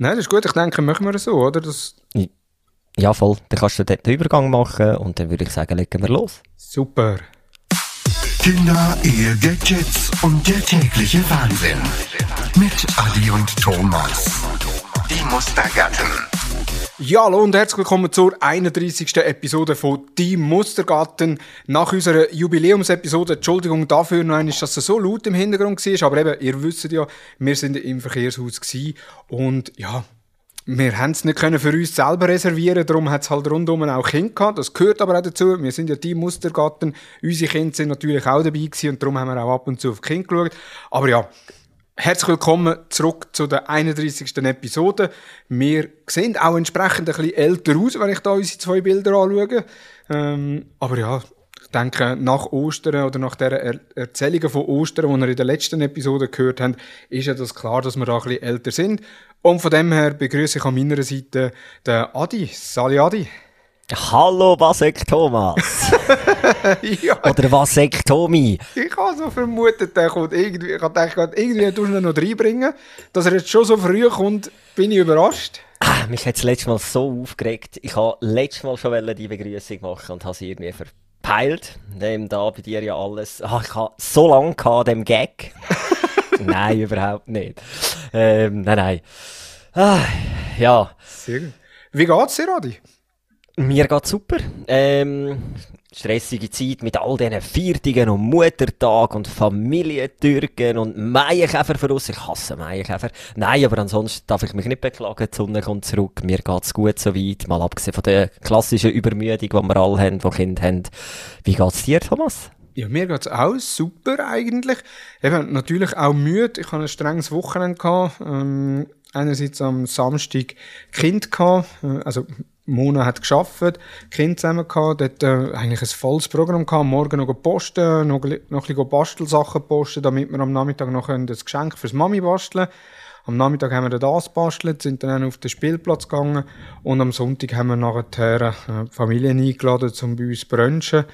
Nein, das ist gut. Ich denke, machen wir es so, oder? Das Ja, voll. Dann kannst du dort den Übergang machen und dann würde ich sagen, legen wir los. super. Kinder, Ehe, Gadgets und der tägliche Wahnsinn. Mit Adi und Thomas. Die Mustergatten. Ja, hallo und herzlich willkommen zur 31. Episode von Die Mustergatten. Nach unserer Jubiläumsepisode, Entschuldigung dafür noch einmal, dass es so laut im Hintergrund war, aber eben, ihr wisst ja, wir sind im Verkehrshaus und ja, wir haben es nicht können für uns selber reservieren, darum hat es halt rundum auch Kinder gehabt. Das gehört aber auch dazu. Wir sind ja die Mustergatten. Unsere Kinder sind natürlich auch dabei gewesen und darum haben wir auch ab und zu auf die Kinder geschaut. Aber ja, herzlich willkommen zurück zu der 31. Episode. Wir sehen auch entsprechend ein bisschen älter aus, wenn ich da unsere zwei Bilder anschaue. Ähm, aber ja, ich denke, nach Ostern oder nach der er Erzählungen von Ostern, die wir in der letzten Episode gehört haben, ist ja das klar, dass wir da ein bisschen älter sind. Und von dem her begrüße ich an meiner Seite den Adi. Sali Adi. Hallo, Vasek Thomas. ja, Oder Vasek Tommy. ich habe so vermutet, der kommt irgendwie, ich habe gedacht, irgendwie tust du ihn noch reinbringen. Dass er jetzt schon so früh kommt, bin ich überrascht. Ah, mich hat es letztes Mal so aufgeregt. Ich habe letztes Mal schon die Begrüßung machen und habe sie irgendwie verpeilt. Dem da bei dir ja alles. Ah, ich habe so lange gehabt, dem Gag. nein, überhaupt nicht. Ähm, nein, nein. Ah, ja, Sehr gut. Wie geht's dir, Adi? Mir geht's super. Ähm, stressige Zeit mit all diesen Viertigen und Muttertag und Familientürken und Maienkäfer für uns. Ich hasse Maienkäfer. Nein, aber ansonsten darf ich mich nicht beklagen. Die Sonne kommt zurück. Mir geht's gut soweit. Mal abgesehen von der klassischen Übermüdung, die wir alle haben, die Kinder haben. Wie geht's dir, Thomas? Ja, mir geht's auch super eigentlich. Eben, natürlich auch müde. Ich hatte ein strenges Wochenende. Ähm, einerseits am Samstag Kind gehabt, äh, also Mona hat geschafft, Kind zusammen gehabt, dort äh, eigentlich ein volles Programm gehabt, morgen noch posten, noch, noch ein bisschen Bastelsachen posten, damit wir am Nachmittag noch ein Geschenk fürs Mami basteln Am Nachmittag haben wir das bastelt, sind dann auf den Spielplatz gegangen und am Sonntag haben wir nachher äh, die Familie eingeladen, um bei uns brunchen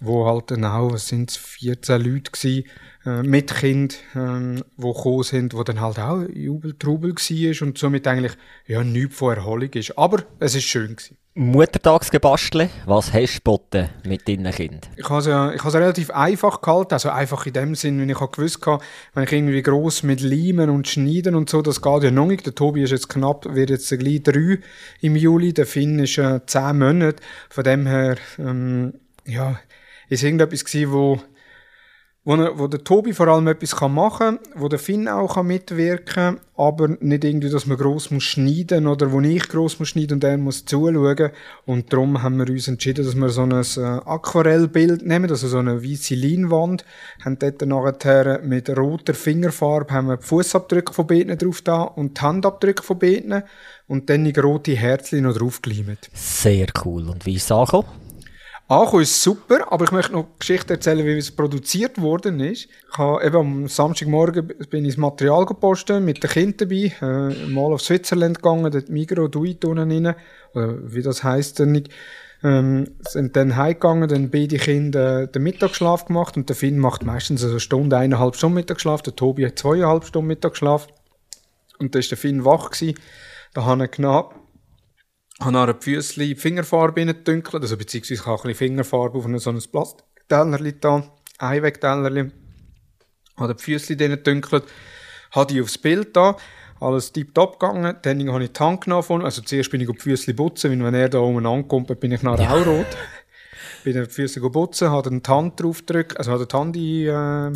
wo halt dann auch, was sind 14 Leute gsi äh, mit Kind, ähm, wo gekommen sind, wo dann halt auch Jubeltrubel war und somit eigentlich ja nichts von Erholung ist. Aber es ist schön gewesen. Muttertagsgebastle. Was hast du geboten mit deinen Kindern? Ich habe es ja, ich habe es relativ einfach gehalten, also einfach in dem Sinn, wenn ich gewusst habe, wenn ich irgendwie gross mit Leimen und Schneiden und so, das geht ja noch nicht. Der Tobi ist jetzt knapp, wird jetzt gleich drei im Juli, der Finn ist äh, zehn Monate. Von dem her, ähm, ja, ist irgendetwas gewesen, wo, wo, er- wo der Tobi vor allem etwas kann machen kann, wo der Finn auch kann mitwirken kann, aber nicht irgendwie, dass man gross muss schneiden oder wo ich gross muss schneiden und er muss zuschauen. Und darum haben wir uns entschieden, dass wir so ein äh, Aquarellbild nehmen, also so eine weiße Leinwand, haben dort nachher mit roter Fingerfarbe haben wir die Fußabdrücke von Beten drauf da und die Handabdrücke von Beten und dann die rote Herzchen noch draufgeleimt. Sehr cool. Und wie ist es angekommen? Ankommen ist super, aber ich möchte noch Geschichte erzählen, wie es produziert worden ist. Ich habe eben am Samstagmorgen bin ich das Material gepostet, mit den Kindern dabei, äh, mal auf Switzerland gegangen, dort Migro, Duit unten rein, oder wie das heisst, nicht. Ähm, sind dann heimgegangen, dann beide Kinder äh, den Mittagsschlaf gemacht und der Finn macht meistens eine Stunde, eineinhalb Stunden Mittagsschlaf, der Tobi hat zweieinhalb Stunden Mittagsschlaf und da ist der Finn wach gewesen. Da habe ich genommen, habe nachher die Füßchen Fingerfarbe reingedünkelt, also beziehungsweise ich habe ein bisschen Fingerfarbe auf ein so ein Plastiktellerli da, Einwegtellerli, habe die Füßchen drin gedünkelt, habe die aufs Bild da, alles tiptop gegangen, dann habe ich die Hand genommen also zuerst bin ich auf die Füßchen putzen, weil wenn er da oben ankommt, dann bin ich nachher auch rot. bin dann die Füße putzen, habe dann die Hand drauf gedrückt, also habe die Hand in, äh,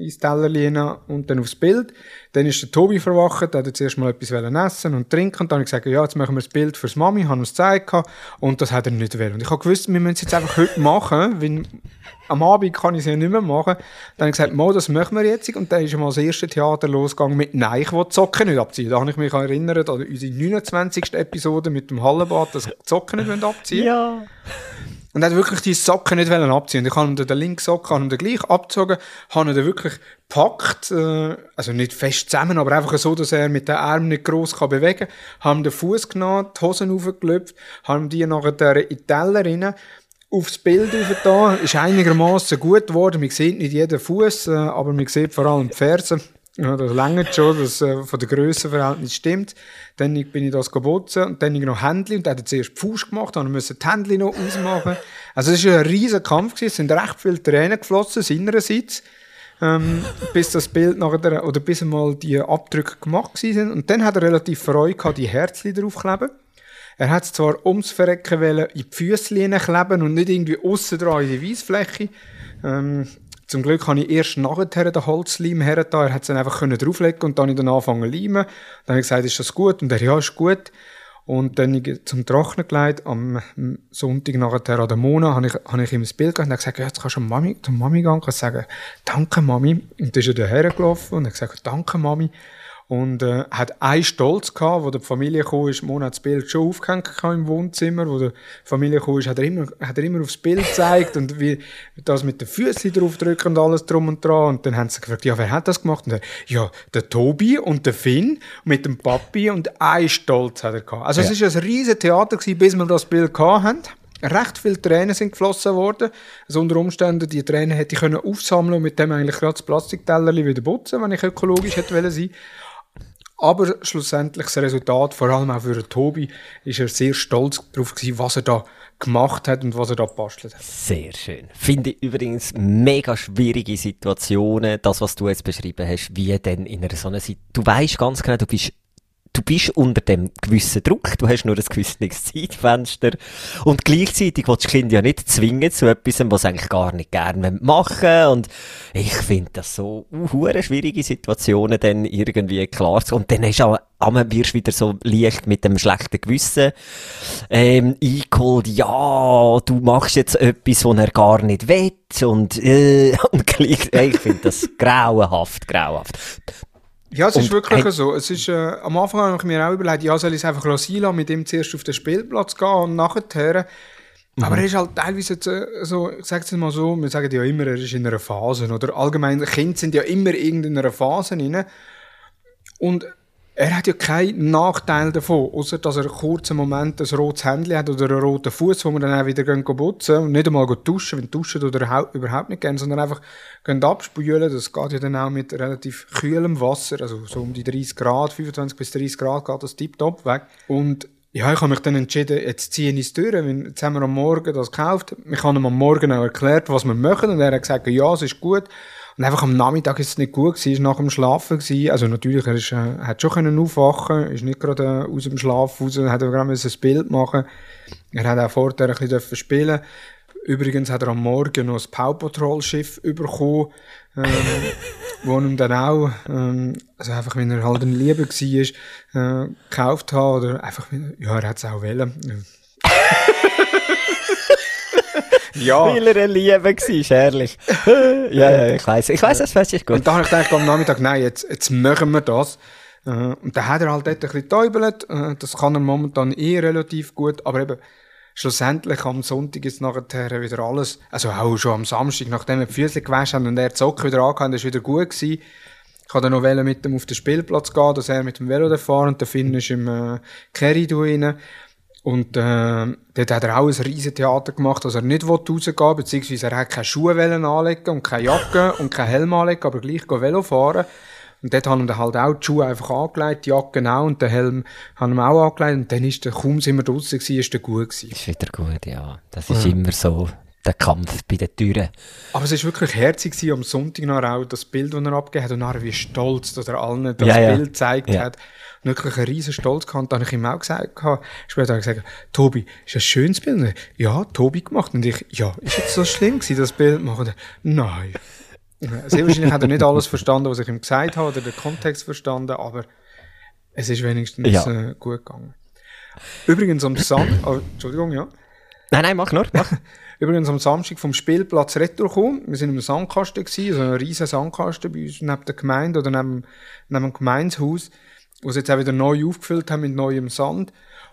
ins Tellerli rein und dann aufs Bild. Dann ist der Tobi verwacht, der hat zuerst mal etwas essen und trinken und dann habe ich gesagt, ja, jetzt machen wir das Bild fürs Mami, haben uns gezeigt und das hat er nicht wollen. Und ich habe gewusst, wir müssen es jetzt einfach heute machen, weil am Abend kann ich es ja nicht mehr machen. Dann habe ich gesagt, Mo, das machen wir jetzt. Und dann ist mal das erste Theater losgegangen mit «Nein, ich will die Socken nicht abziehen». Da habe ich mich erinnert an unsere 29. Episode mit dem Hallenbad, dass ich die Socken nicht abziehen Ja. Und er hat wirklich die Socken nicht abziehen. Ich habe ihm den linken Socken habe ihm dann gleich abgezogen, habe ihn dann wirklich gepackt, äh, also nicht fest zusammen, aber einfach so, dass er mit den Armen nicht gross kann bewegen kann. Habe ihm den Fuß genommen, die Hosen aufgelöpft, habe ihm die nachher in die Teller rein, aufs Bild da, ist einigermaßen gut geworden. Man sieht nicht jeden Fuß, äh, aber man sieht vor allem die Fersen. Ja, das längert schon, das äh, von der Grössenverhältnis stimmt. Dann bin ich das geputzen und dann ich noch Händchen und dann hat er zuerst Faust gemacht, dann musste die Händchen noch ausmachen. Also es war ein riesiger Kampf gewesen, es sind recht viele Tränen geflossen, seinerseits. Ähm, bis das Bild nachher, oder bis einmal die Abdrücke gemacht sind. Und dann hat er relativ Freude gehabt, die Herzchen draufkleben. Er hat es zwar ums Verrecken wollen, in die Füße kleben und nicht irgendwie aussen dran in die Weissfläche. Ähm, zum Glück habe ich erst nachher den Holzleim hergetan. Er hat es dann einfach drauflegen und dann ich dann zu leimen. Dann habe ich gesagt, ist das gut? Und er, ja, ist gut. Und dann ich zum Trocknen gelegt. Am Sonntag nachher an der Mona habe ich, habe ich ihm das Bild gegeben und er gesagt, ja, jetzt kannst du Mami, zur Mami gehen und sagen, danke Mami. Und dann ist er daher gelaufen und hat gesagt, danke Mami. Und äh, hat einen Stolz gehabt, wo die Familie kam, ist, Mona hat das Bild schon aufgehängt im Wohnzimmer, wo die Familie kam, ist, hat er immer, hat er immer aufs Bild gezeigt und wie das mit den Füßen draufdrücken und alles drum und dran. Und dann haben sie gefragt, ja, wer hat das gemacht? Und er, ja, der Tobi und der Finn mit dem Papi und ein Stolz hat er gehabt. Also ja. es ist ein riesen Theater gewesen, bis wir das Bild gehabt haben. Recht viele Tränen sind geflossen worden. Also unter Umständen, die Tränen hätte ich können aufsammeln und mit dem eigentlich gerade das Plastikteller wieder putzen, wenn ich ökologisch hätte wollen sein. Aber schlussendlich das Resultat, vor allem auch für Tobi, ist er sehr stolz darauf gewesen, was er da gemacht hat und was er da bastelt hat. Sehr schön. Finde ich übrigens mega schwierige Situationen, das, was du jetzt beschrieben hast, wie denn in einer so einer Situation. Du weißt ganz genau, du bist du bist unter dem gewissen Druck, du hast nur ein gewisses Zeitfenster. Und gleichzeitig willst du das Kind ja nicht zwingen zu etwas, was sie eigentlich gar nicht gerne machen und ich finde das so uh, schwierige Situationen dann irgendwie klar zu und dann hast du auch einmal wirst wieder so leicht mit dem schlechten Gewissen ähm, eingeholt, ja, du machst jetzt etwas, was er gar nicht will. Und, äh, und gleich, ich finde das grauenhaft, grauenhaft. Ja, es und ist wirklich so. Es ist, äh, am Anfang habe ich mir auch überlegt, ja, soll ich es einfach lassen, mit ihm zuerst auf den Spielplatz gehen und nachher. Mhm. Aber er ist halt teilweise jetzt, äh, so, ich sage es mal so, wir sagen ja immer, er ist in einer Phase, oder allgemein, Kinder sind ja immer in einer Phase drin. Und er hat ja keinen Nachteil davon, außer dass er einen kurzen Moment ein rotes Händchen hat oder einen roten Fuß, wo man dann auch wieder putzen und nicht einmal duschen, wenn duschen oder überhaupt nicht gerne, sondern einfach abspülen. Das geht ja dann auch mit relativ kühlem Wasser, also so um die 30 Grad, 25 bis 30 Grad geht das tiptop weg. Und ja, ich habe mich dann entschieden, jetzt ziehe ich es durch, jetzt haben wir am Morgen das gekauft. Ich habe ihm am Morgen auch erklärt, was wir machen und er hat gesagt, ja, es ist gut. Und einfach am Nachmittag ist es nicht gut gewesen, ist nach dem Schlafen gewesen. Also natürlich, er ist, äh, hat schon können aufwachen, ist nicht gerade äh, aus dem Schlaf raus, hat er gerade ein Bild machen. Er hat auch vorher ein bisschen spielen Übrigens hat er am Morgen noch ein Power Patrol Schiff bekommen, ähm, wo ihm dann auch, ähm, also einfach, wenn er halt ein Liebe war, äh, gekauft hat, oder einfach, ja, er hat es auch wollen. Ja. Weil er eine Liebe war, herrlich. ja, ja, ich weiss. Ich weiss, das fest ist gut. Und dann habe ich gedacht, am Nachmittag, nein, jetzt, jetzt machen wir das. Äh, und dann hat er halt dort ein bisschen getäubelt. Äh, das kann er momentan eh relativ gut. Aber eben, schlussendlich am Sonntag ist nachher wieder alles, also auch schon am Samstag, nachdem wir die Füße gewaschen haben und er die Socken wieder angehabt ist wieder gut gewesen. Ich habe dann noch mit ihm auf den Spielplatz gehen, dass er mit dem Velo fahren und der Finn ist im äh, Kerry rein. Und äh, dort hat er auch ein riesen Theater gemacht, dass er nicht rausgehen will, beziehungsweise er hat keine Schuhe anlegen und keine Jacke und keinen Helm anlegen, aber gleich Velo fahren. Und dort haben wir halt auch die Schuhe einfach angelegt, die Jacke auch und den Helm haben wir auch angelegt. Und dann ist der, kaum sind wir draussen gewesen, ist der gut gewesen. Ist wieder gut, ja. Das ist ja. immer so der Kampf bei den Türen. Aber es war wirklich herzig gewesen, am Sonntag noch auch das Bild, das er abgegeben hat und nachher wie stolz, dass er allen das ja, Bild gezeigt ja. hat wirklich einen riesen Stolz gehabt. Da habe ich ihm auch gesagt, später habe ich gesagt, Tobi, ist ein schönes Bild? Und ja, Tobi gemacht. Und ich, ja, ist jetzt so schlimm gewesen, das Bild machen? Nein. Sehr wahrscheinlich hat er nicht alles verstanden, was ich ihm gesagt habe, oder den Kontext verstanden, aber es ist wenigstens ja. äh, gut gegangen. Übrigens am Samstag, oh, Entschuldigung, ja. Nein, nein, mach nur, mach. Übrigens am Samstag vom Spielplatz Retour gekommen. Wir sind im Sandkasten gewesen, so ein riesen Sandkasten bei uns neben der Gemeinde oder neben, neben dem Gemeinshaus was jetzt auch wieder neu aufgefüllt haben mit neuem Sand.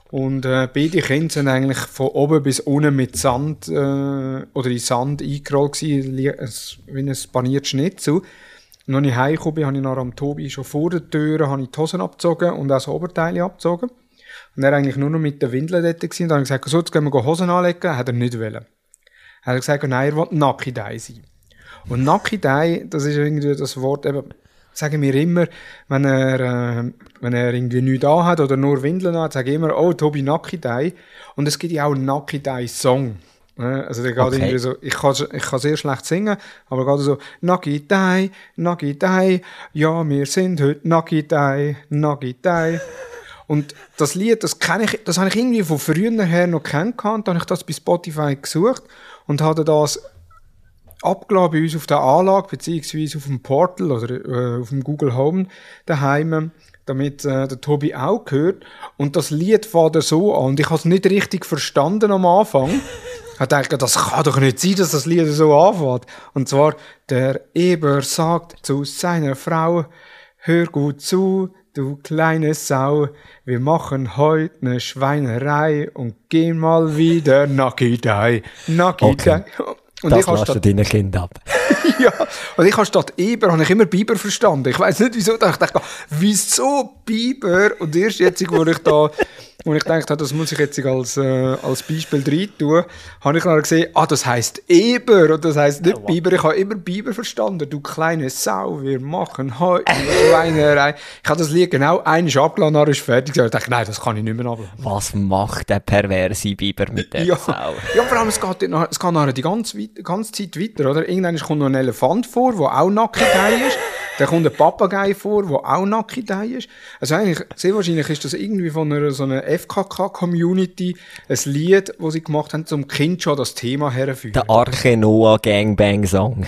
Und äh, beide Kinder sind eigentlich von oben bis unten mit Sand äh, oder in Sand eingerollt gewesen, wie ein paniertes Schnitzel. Und als ich heimgekommen bin, habe ich nach am Tobi schon vor der Tür habe ich die Hosen abgezogen und auch das Oberteil abgezogen. Und er eigentlich nur noch mit den Windeln dort gewesen. Und dann habe ich gesagt, so, jetzt gehen wir Hosen anlegen. Hat er nicht wollen. Er hat gesagt, nein, er will Nackidei sein. Und Nackidei, das ist irgendwie das Wort eben, sagen wir immer, wenn er, äh, wenn er irgendwie nichts da hat oder nur Windeln hat, sage ich immer, oh, Tobi Nakidai. Und es gibt ja auch einen Nakidai-Song. Also der geht Okay. irgendwie so, ich kann, ich kann sehr schlecht singen, aber gerade so, Nakidai, Nakidai, ja, wir sind heute Nakidai, Nakidai. Und das Lied, das kenne ich, das habe ich irgendwie von früher her noch kennengelernt, da habe ich das bei Spotify gesucht und habe das abgeladen bei uns auf der Anlage, beziehungsweise auf dem Portal oder äh, auf dem Google Home daheim, damit äh, der Tobi auch hört. Und das Lied fängt er so an. Und ich habe es nicht richtig verstanden am Anfang. Ich gedacht, das kann doch nicht sein, dass das Lied so anfängt. Und zwar, der Eber sagt zu seiner Frau, hör gut zu, du kleine Sau, wir machen heute eine Schweinerei und gehen mal wieder Nakidai. Nakidai. Und das ich du statt, deinen Kind ab. ja, und ich habe statt Eber, habe ich immer Biber verstanden. Ich weiß nicht wieso, da ich dachte, wieso Biber? Und erst jetzt, wo ich da, wo ich gedacht habe, das muss ich jetzt als, äh, als Beispiel rein tun, habe ich dann gesehen, ah, das heisst Eber und das heisst nicht Biber. Ich habe immer Biber verstanden. Du kleine Sau, wir machen heute eine Schweinerei. Ich habe das Lied genau einmal abgeladen, dann ist fertig. Ich dachte, nein, das kann ich nicht mehr abladen. Was macht der perverse Biber mit der Ja, Sau? ja, vor allem, es geht, nach- es geht nachher die ganze, ganze Zeit weiter, oder? Irgendwann kommt noch ein Elefant vor, der auch Nackidei ist. Dann kommt ein Papagei vor, der auch Nackidei ist. Also eigentlich, sehr wahrscheinlich ist das irgendwie von einer, so einer FKK-Community ein Lied, das sie gemacht haben, zum Kind schon das Thema herführen. Der Arche Noah Gangbang Song.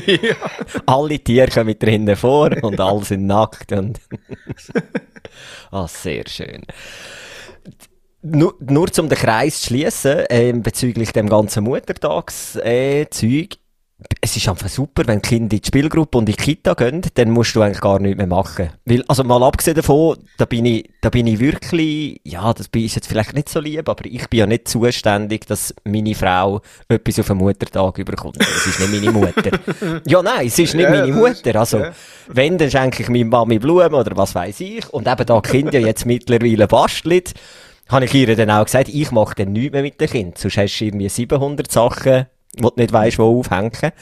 Alle Tiere kommen drinnen vor und alle sind nackt und ah, sehr schön. Nur, nur um den Kreis zu schließen, ähm, bezüglich dem ganzen Muttertagszeug, äh, es ist einfach super, wenn Kinder in die Spielgruppe und in die Kita gehen, dann musst du eigentlich gar nichts mehr machen. Weil, also mal abgesehen davon, da bin ich, da bin ich wirklich, ja, das ist jetzt vielleicht nicht so lieb, aber ich bin ja nicht zuständig, dass meine Frau etwas auf den Muttertag überkommt. Das ist nicht meine Mutter. ja, nein, es ist nicht Ja, meine Mutter. Also, ja. wenn, dann schenke ich meiner Mami Blumen oder was weiß ich. Und eben da Kinder jetzt mittlerweile basteln, habe ich ihr dann auch gesagt, ich mache dann nichts mehr mit den Kindern. Sonst hast du irgendwie 700 Sachen, die du nicht weisst, wo aufhängen.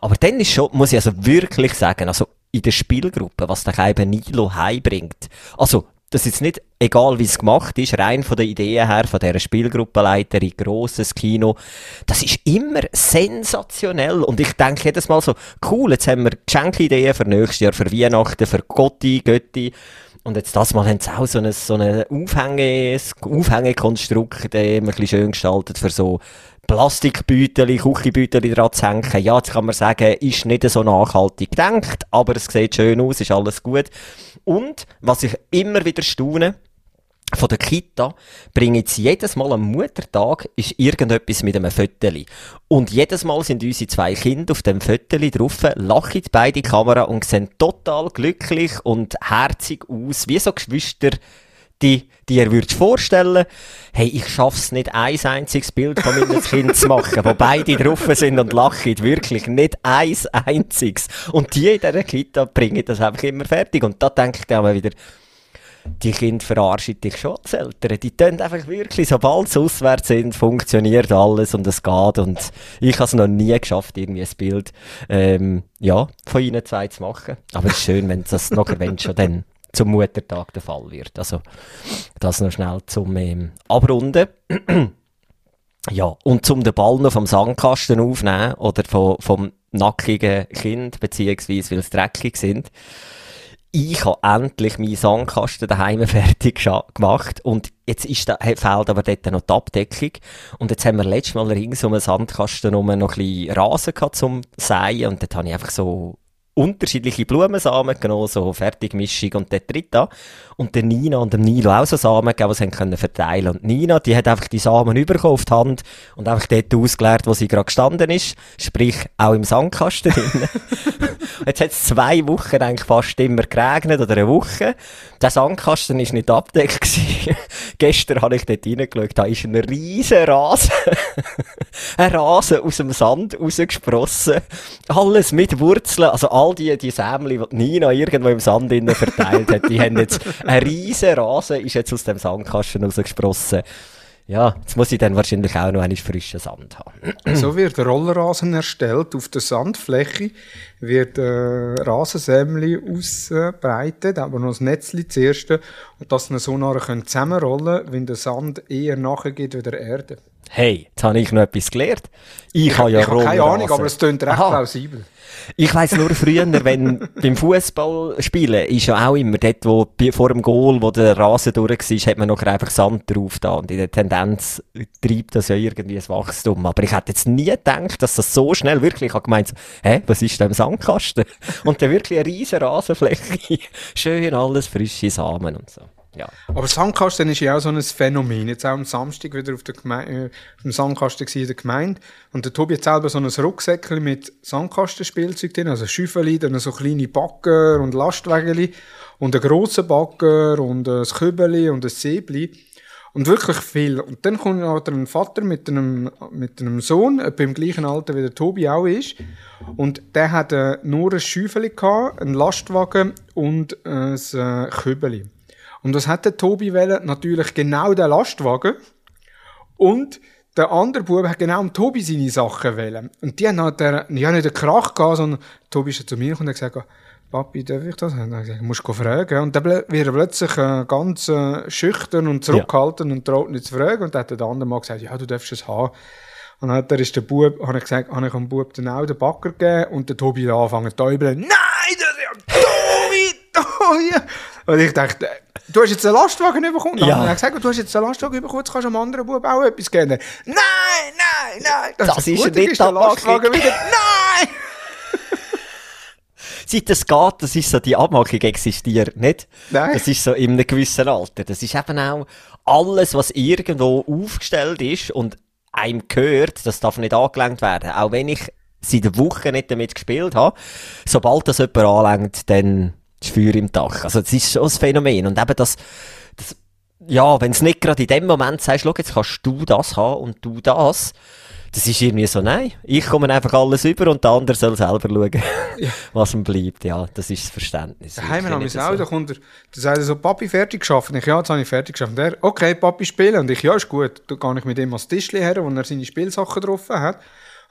Aber dann ist schon, muss ich also wirklich sagen, also in der Spielgruppe, was der eben Nilo heimbringt. Also, das ist nicht, egal wie es gemacht ist, rein von der Idee her, von dieser Spielgruppenleiterin, grosses Kino, das ist immer sensationell. Und ich denke jedes Mal so, cool, jetzt haben wir Geschenkideen für nächstes Jahr, für Weihnachten, für Gotti, Götti. Und jetzt das Mal haben sie auch so ein, so ein Aufhänge, Aufhängekonstrukt, äh, ein bisschen schön gestaltet für so Plastikbüteli, Küchenbüteli dran zu hängen. Ja, jetzt kann man sagen, ist nicht so nachhaltig gedacht, aber es sieht schön aus, ist alles gut. Und, was ich immer wieder staune, von der Kita bringe jetzt jedes Mal am Muttertag ist irgendetwas mit einem Föteli. Und jedes Mal sind unsere zwei Kinder auf dem Föteli drauf, lachen beide Kamera und sehen total glücklich und herzig aus, wie so Geschwister, die, ihr würdet vorstellen, hey, ich schaff's nicht, ein einziges Bild von meinem Kind zu machen, wo beide drauf sind und lachen, wirklich nicht ein einziges. Und die in dieser Kita bringen das einfach immer fertig. Und da denke ich dann mal wieder, die Kinder verarschen dich schon als Eltern. Die tun einfach wirklich, sobald sie auswärts sind, funktioniert alles und es geht. Und ich habe es noch nie geschafft, irgendwie ein Bild ähm, ja, von ihnen zwei zu machen. Aber es ist schön, wenn das noch wenn schon dann zum Muttertag der Fall wird. Also das noch schnell zum ähm, Abrunden. Ja, und zum den Ball noch vom Sandkasten aufnehmen oder vom, vom nackigen Kind, beziehungsweise weil es dreckig sind. Ich habe endlich meinen Sandkasten daheim fertig gemacht und jetzt ist da, fehlt aber dort noch die Abdeckung. Und jetzt haben wir letztes Mal rings um den Sandkasten noch ein bisschen Rasen gehabt zum Säen und dort habe ich einfach so unterschiedliche Blumensamen genommen, so Fertigmischung und dort drin da. Und der Nina und dem Nilo auch so Samen gegeben, die sie können verteilen Und Nina, die hat einfach die Samen übergekommen auf die Hand und einfach dort ausgeleert, wo sie gerade gestanden ist. Sprich, auch im Sandkasten drin. Jetzt hat es zwei Wochen eigentlich fast immer geregnet, oder eine Woche. Der Sandkasten war nicht gewesen. Gestern habe ich dort reingeschaut, da ist ein riesen Rasen. ein Rasen aus dem Sand rausgesprossen. Alles mit Wurzeln. Also all die, die Sämli, die Nina irgendwo im Sand innen verteilt hat, die haben jetzt, ein riesen Rasen ist jetzt aus dem Sandkasten rausgesprossen. Ja, jetzt muss ich dann wahrscheinlich auch noch einen frischen Sand haben. So wird Rollrasen erstellt. Auf der Sandfläche wird äh, Rasensämmli ausbreitet, aber noch das Netzli zuerst, und dass man so nachher können zusammenrollen wenn der Sand eher nachher geht wie der Erde. Hey, jetzt habe ich noch etwas gelernt. Ich, habe ja ich habe keine. Ahnung, aber es klingt recht Aha. plausibel. Ich weiss nur früher, wenn beim Fußball spielen, ist ja auch immer dort, wo vor dem Goal, wo der Rasen durch war, hat man noch einfach Sand drauf da. Und in der Tendenz treibt das ja irgendwie das Wachstum. Aber ich hätte jetzt nie gedacht, dass das so schnell wirklich, ich habe gemeint, so, hä, was ist da im Sandkasten? Und dann wirklich eine riesen Rasenfläche. Schön alles frische Samen und so. Ja. Aber Sandkasten ist ja auch so ein Phänomen. Jetzt auch am Samstag wieder auf, der Geme äh, Sandkasten in der Gemeinde. Und der Tobi hat selber so ein Rucksäckchen mit Sandkastenspielzeug drin, also Schüffeli, dann so kleine Bagger und Lastwägeli und einen grossen Bagger und ein Kübeli und ein Säbli. Und wirklich viel. Und dann kommt noch ein Vater mit einem, mit einem Sohn, etwa im gleichen Alter wie der Tobi auch ist. Und der hat äh, nur ein gehabt, einen Lastwagen und äh, ein äh, Kübeli. Und was hat der Tobi wählen? Natürlich genau den Lastwagen. Und der andere Bub hat genau Tobi seine Sachen wählen. Und die haben halt der, ja nicht einen Krach gehabt, sondern Tobi ist zu mir und hat gesagt, Papi, darf ich das? Und dann gesagt, musst du fragen. Und dann wird er plötzlich äh, ganz äh, schüchtern und zurückhaltend und traut nicht zu fragen. Und dann hat der andere mal gesagt, ja, du darfst es haben. Und dann hat er ist der Bub, habe ich gesagt, habe ich dem Bub dann auch den Backer gegeben und der Tobi hat angefangen zu täubeln. Nein, das ist ja Tobi, Tobi. Und ich dachte, du hast jetzt einen Lastwagen bekommen. Ja. habe ich gesagt, du hast jetzt einen Lastwagen bekommen, jetzt kannst du dem anderen Bub auch etwas geben. Nein, nein, nein. Das ist gut, nicht ist der. Lastwagen wieder. Nein! Seit es geht, das ist so, die Abmachung existiert nicht. Nein. Das ist so in einem gewissen Alter. Das ist eben auch alles, was irgendwo aufgestellt ist und einem gehört, das darf nicht angelenkt werden. Auch wenn ich seit einer Woche nicht damit gespielt habe, sobald das jemand anlenkt, dann ist Feuer im Dach. Also das ist schon ein Phänomen. Und eben das, das ja, wenn es nicht gerade in dem Moment sagst, schau, jetzt kannst du das haben und du das, das ist irgendwie so, nein, ich komme einfach alles über und der andere soll selber schauen, was ihm bleibt. Ja, das ist das Verständnis. Daheim haben wir es auch, da kommt er, da sagt er so, Papi, fertig geschafft. Ich, ja, jetzt habe ich fertig geschafft. Und er, okay, Papi, spielen. Und ich, ja, ist gut. Da gehe ich mit ihm ans Tischli her, wo er seine Spielsachen drauf hat.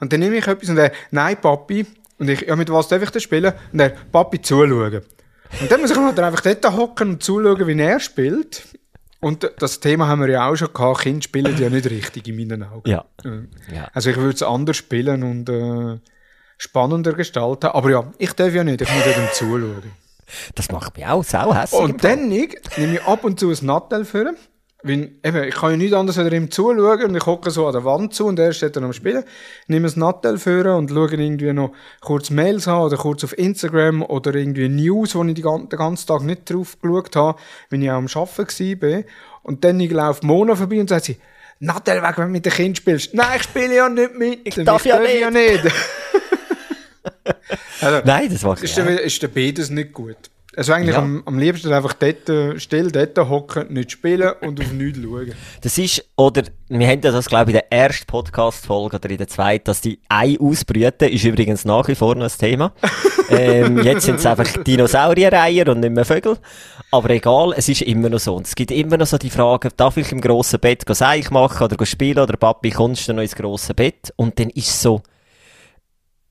Und dann nehme ich etwas und er, nein, Papi. Und ich, ja, mit was darf ich denn spielen? Und er, Papi, zuschauen. Und dann muss ich halt einfach dort hocken und zuschauen, wie er spielt. Und das Thema haben wir ja auch schon gehabt, Kinder spielen ja nicht richtig in meinen Augen. Ja. Äh, Ja. Also ich würde es anders spielen und äh, spannender gestalten. Aber ja, ich darf ja nicht, ich muss ja zuschauen. Das macht mich auch sau hässlich. im Und dann ich, nehme ich ab und zu ein Nattel für. Weil, eben, ich kann ja nichts anderes als ihm zuschauen und ich hocke so an der Wand zu und er steht dann am Spielen. Nehme ein Nattel für und schaue irgendwie noch kurz Mails an oder kurz auf Instagram oder irgendwie News, wo ich den ganzen Tag nicht drauf geschaut habe, wenn ich auch am Arbeiten war. Und dann ich laufe Mona vorbei und sagt sie, Nattel weg, wenn du mit den Kindern spielst. Nein, ich spiele ja nicht mit. Ich darf ja ja nicht. also, Nein, das macht ist der, ist der beides nicht gut. Also eigentlich Ja. am, am liebsten einfach dort, äh, still dort hocken, nicht spielen und auf nichts schauen. Das ist, oder, wir haben ja das, glaube ich, in der ersten Podcast-Folge oder in der zweiten, dass die Ei ausbrüten, ist übrigens nach wie vor noch ein Thema. ähm, jetzt sind es einfach Dinosauriereier und nicht mehr Vögel. Aber egal, es ist immer noch so. Und es gibt immer noch so die Frage, darf ich im grossen Bett Seich machen oder spielen oder Papi, kommst du noch ins grosse Bett? Und dann ist so,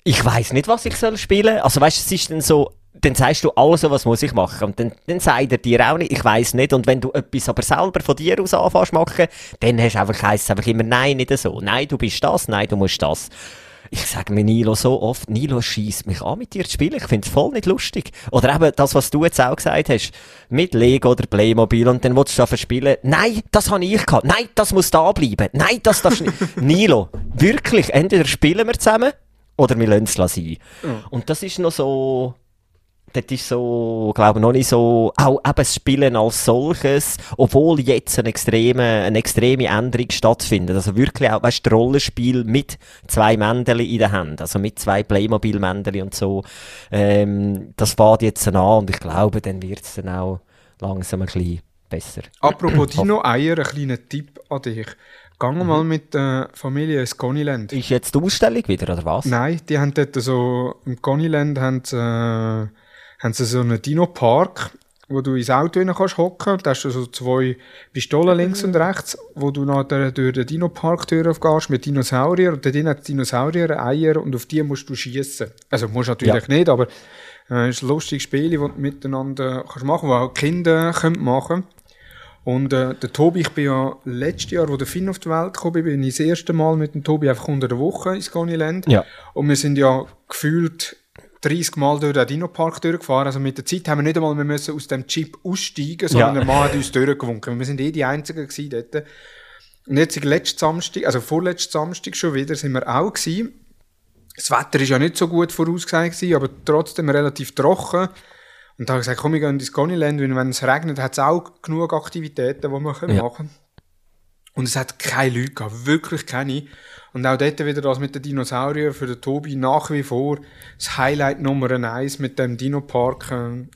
ich weiß nicht, was ich soll spielen. Also weißt, es ist dann so, dann sagst du alles, so, was muss ich machen. Und dann, dann sagt er dir auch nicht, ich weiß nicht. Und wenn du etwas aber selber von dir aus anfängst machen, dann hast du einfach, heisst es einfach immer, nein, nicht so. Nein, du bist das, nein, du musst das. Ich sage mir Nilo so oft, Nilo schießt mich an, mit dir zu spielen. Ich finde es voll nicht lustig. Oder eben das, was du jetzt auch gesagt hast, mit Lego oder Playmobil und dann willst du da spielen. Nein, das habe ich gehabt. Nein, das muss da bleiben. Nein, das darfst nicht. Nilo, wirklich, entweder spielen wir zusammen oder wir lassen es sein. Und das ist noch so, das ist so, glaube ich, noch nicht so, auch eben das Spielen als solches, obwohl jetzt eine extreme, eine extreme Änderung stattfindet. Also wirklich auch, weißt du, Rollenspiel mit zwei Mändeli in der Hand, also mit zwei Playmobil-Mändeli und so, ähm, das fährt jetzt an und ich glaube, dann wird es dann auch langsam ein bisschen besser. Apropos Dino-Eier, ein kleiner Tipp an dich. Gang Mhm. mal mit der Familie ins Goniland. Ist jetzt die Ausstellung wieder, oder was? Nein, die haben dort so, im Goniland haben sie, äh, haben sie so einen Dino-Park, wo du ins Auto rein kannst hocken. Da hast du so zwei Pistolen links und rechts, wo du nachher durch den Dino-Park-Tür aufgehst mit Dinosaurier. Und drin hat Dinosaurier Eier und auf die musst du schiessen. Also musst natürlich nicht, aber äh, ist ein lustiges Spiel, das du miteinander kannst machen, was auch Kinder können machen und äh, der Tobi, ich bin ja letztes Jahr, wo der Finn auf die Welt kam, bin ich das erste Mal mit dem Tobi einfach unter der Woche ins Goniland. Ja. Und wir sind ja gefühlt 30 Mal durch den Dino-Park durchgefahren. Also mit der Zeit haben wir nicht einmal mehr müssen aus dem Chip aussteigen, sondern Ja. der Mann hat uns durchgewunken. Wir sind eh die Einzigen gewesen dort. Und jetzt letzten Samstag, also vorletzten Samstag schon wieder, sind wir auch gewesen. Das Wetter ist ja nicht so gut vorausgesagt gewesen, aber trotzdem relativ trocken. Und da habe ich gesagt, komm, wir gehen ins Goniland, weil wenn es regnet, hat es auch genug Aktivitäten, die wir können Ja. machen Und es hat keine Leute gehabt, wirklich keine. Und auch dort wieder das mit den Dinosauriern für den Tobi nach wie vor das Highlight Nummer eins mit dem Dino-Park.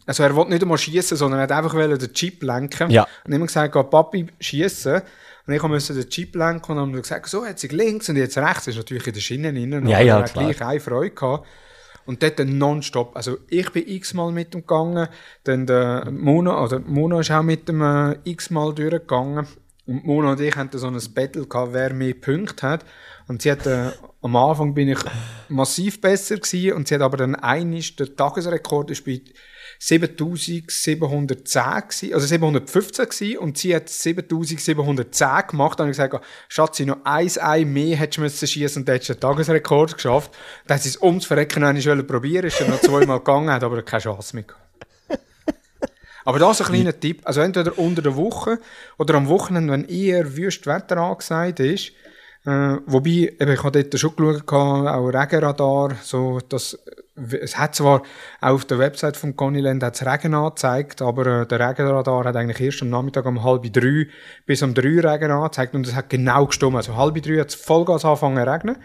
Also er wollte nicht einmal schießen, sondern er hat einfach den Chip lenken. Ja. Und immer gesagt, geh Papi schießen. Und ich musste den Chip lenken und haben gesagt, so, jetzt links und jetzt rechts. Das ist natürlich in der Schiene drin. Ja, ja, hat klar. gleich eine Freude gehabt. Und dort nonstop. Also ich bin x-mal mit ihm gegangen, dann der Mona, oder Mona ist auch mit dem äh, x-mal durchgegangen. Und Mona und ich hatten so ein Battle gehabt, wer mehr Punkte hat. Und sie hat, äh, am Anfang bin ich massiv besser gewesen, und sie hat aber dann einisch, der Tagesrekord ist bei 7710 gewesen, also 715 gewesen, und sie hat 7710 gemacht. Dann habe ich gesagt, Schatzi, noch eins Ei mehr hättest du müssen und dann hättest du den Tagesrekord geschafft. Dann hat sie es ums Verrecken noch einmal probieren, ist dann noch zweimal gegangen, hat aber keine Chance mehr gehabt. Aber das ist ein kleiner Tipp. Also entweder unter der Woche oder am Wochenende, wenn eher wüst Wetter angesagt ist. Äh, wobei, eben, ich habe dort schon geschaut, auch Regenradar, so, das, es hat zwar auch auf der Website von Conyland hat's Regen angezeigt, aber äh, der Regenradar hat eigentlich erst am Nachmittag um halb drei bis um drei Regen angezeigt und es hat genau gestimmt. Also halb drei hat es Vollgas angefangen zu regnen.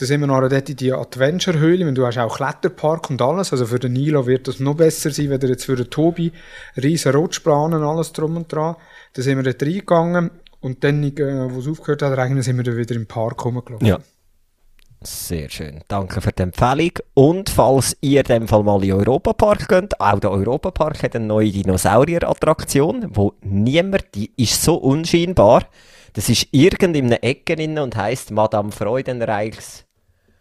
Da sind wir nachher dort in die Adventure-Höhle, wenn du hast auch Kletterpark und alles, also für den Nilo wird das noch besser sein, wenn jetzt für den Tobi riesen Rutschbahnen, alles drum und dran. Da sind wir dort reingegangen und dann, äh, wo es aufgehört hat, sind wir dann wieder im Park rumgelaufen. Ja. Sehr schön. Danke für die Empfehlung. Und falls ihr in dem Fall mal in den Europapark geht, auch der Europapark hat eine neue Dinosaurier-Attraktion, wo niemand, die ist so unscheinbar. Das ist irgend in einer Ecke drin und heisst Madame Freudenreichs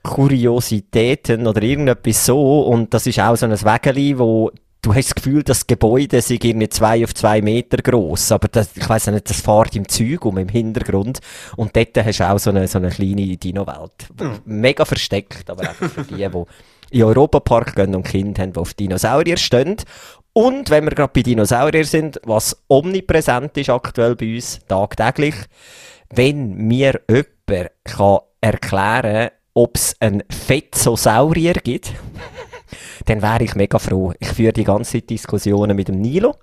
Kuriositäten oder irgendetwas so. Und das ist auch so ein Wägeli, wo du hast das Gefühl, das Gebäude sei irgendwie zwei auf zwei Meter groß, aber das, ich weiß nicht, das fährt im Zeug um im Hintergrund und dort hast du auch so eine, so eine kleine Dino-Welt. Mega versteckt, aber einfach für die, die in Europapark gehen und Kinder haben, die auf Dinosaurier stehen. Und wenn wir gerade bei Dinosaurier sind, was omnipräsent ist aktuell bei uns, tagtäglich, wenn mir jemand kann erklären ob es einen Fetzosaurier gibt, dann wäre ich mega froh. Ich führe die ganze Zeit Diskussionen mit dem Nilo.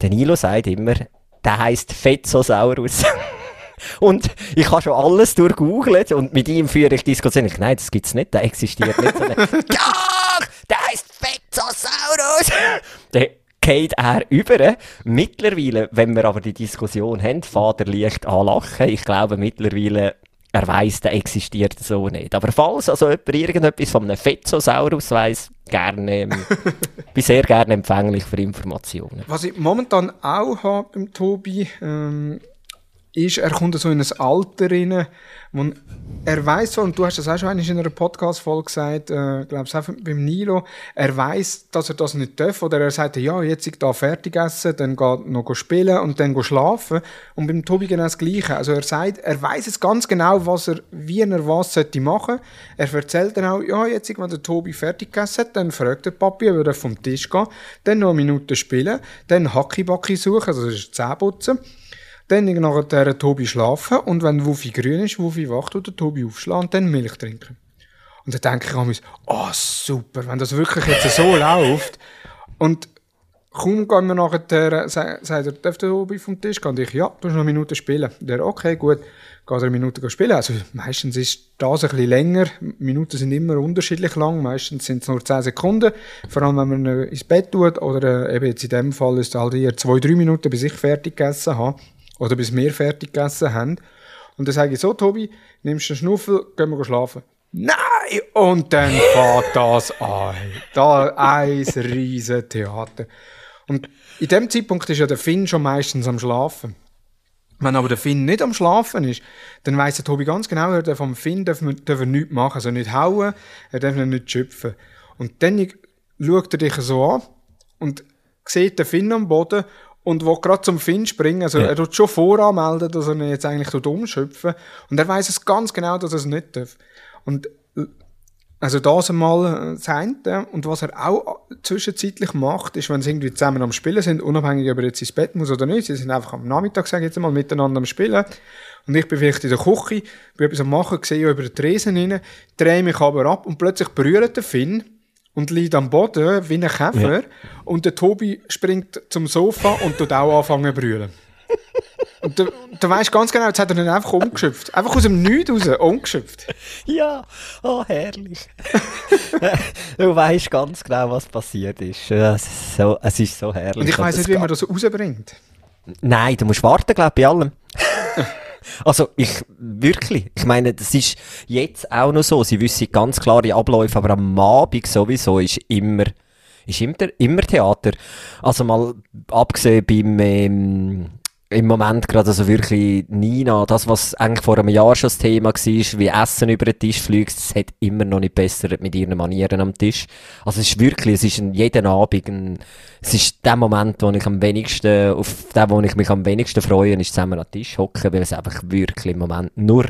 Der Nilo sagt immer, der heißt Fetzosaurus. und ich habe schon alles durchgoogelt und mit ihm führe ich Diskussionen. Ich, Nein, das gibt's nicht, der existiert nicht. Sondern, ja, der heißt Fetzosaurus. der geht er über. Mittlerweile, wenn wir aber die Diskussion haben, Vater leicht anlachen. Ich glaube mittlerweile, er weiss, der existiert so nicht. Aber falls also jemand irgendetwas von einem Fetzosaurus weiss, gerne, bin sehr gerne empfänglich für Informationen. Was ich momentan auch habe beim Tobi, ähm, ist, er kommt so in ein Alter rein, wo er weiß und du hast das auch schon in einer Podcast-Folge gesagt, äh, glaubst auch beim Nilo, er weiß, dass er das nicht darf, oder er sagt, ja, jetzt ich da fertig essen, dann geht noch spielen und dann schlafen. Und beim Tobi genau das Gleiche. Also er sagt, er weiß es ganz genau, was er, wie er was sollte machen. Er erzählt dann auch, ja, jetzt, wenn der Tobi fertig gegessen hat, dann fragt der Papi, ob er vom Tisch geht, dann noch eine Minute spielen, dann Hackibacki suchen, also das ist Zähneputzen. Dann nachher Tobi schlafen und wenn Wuffi grün ist, Wuffi wach, tut der Tobi aufschlagen und dann Milch trinken. Und dann denke ich an mich, oh super, wenn das wirklich jetzt so läuft. Und kaum gehen wir nachher, sagt er, darf der Tobi vom Tisch gehen? Und ich, ja, du hast noch eine Minute spielen. Der, okay, gut, geht eine Minute spielen. Also meistens ist das ein bisschen länger. Minuten sind immer unterschiedlich lang. Meistens sind es nur 10 Sekunden. Vor allem, wenn man ihn ins Bett tut. Oder äh, eben jetzt in dem Fall ist es halt eher zwei, drei Minuten, bis ich fertig gegessen habe. Oder bis wir fertig gegessen haben. Und dann sage ich so, Tobi, nimmst du einen Schnuffel, gehen wir schlafen. Nein! Und dann fährt das an. Da ein riesen Theater. Und in dem Zeitpunkt ist ja der Finn schon meistens am Schlafen. Wenn aber der Finn nicht am Schlafen ist, dann weiss der Tobi ganz genau, er darf vom Finn darf, darf er nichts machen, also nicht hauen, er darf ihn nicht schöpfen. Und dann schaut er dich so an und sieht den Finn am Boden und will gerade zum Finn springen. Also Ja. er tut schon voranmelden, dass er ihn jetzt eigentlich umschöpfen. Und er weiß es ganz genau, dass er es nicht darf. Und äh, also das einmal äh, das eine. Und was er auch äh, zwischenzeitlich macht, ist, wenn sie irgendwie zusammen am Spielen sind, unabhängig, ob er jetzt ins Bett muss oder nicht, sie sind einfach am Nachmittag, sage ich jetzt mal, miteinander am Spielen. Und ich bin vielleicht in der Küche, bin etwas am Machen, sehe über den Tresen rein, drehe mich aber ab und plötzlich berührt der Finn und liegt am Boden wie ein Käfer. Und der Tobi springt zum Sofa und tut auch anfangen zu brüllen. Und du, du weißt ganz genau, jetzt hat er ihn einfach umgeschöpft. Einfach aus dem Nichts raus, umgeschöpft. Ja, oh, herrlich. du weißt ganz genau, was passiert ist. Es ist so, es ist so herrlich. Und ich weiss es nicht, wie man das rausbringt. Nein, du musst warten, glaube ich, bei allem. Also, ich, wirklich. Ich meine, das ist jetzt auch noch so. Sie wissen ganz klare Abläufe, aber am Abend sowieso ist immer, ist immer, immer Theater. Also mal abgesehen beim, ähm, im Moment gerade also wirklich Nina, das, was eigentlich vor einem Jahr schon das Thema war, wie Essen über den Tisch fliegt, das hat immer noch nicht besser mit ihren Manieren am Tisch. Also es ist wirklich, es ist ein, jeden Abend ein, es ist der Moment, wo ich am wenigsten, auf den, wo ich mich am wenigsten freue, ist zusammen am Tisch hocken, weil es einfach wirklich im Moment nur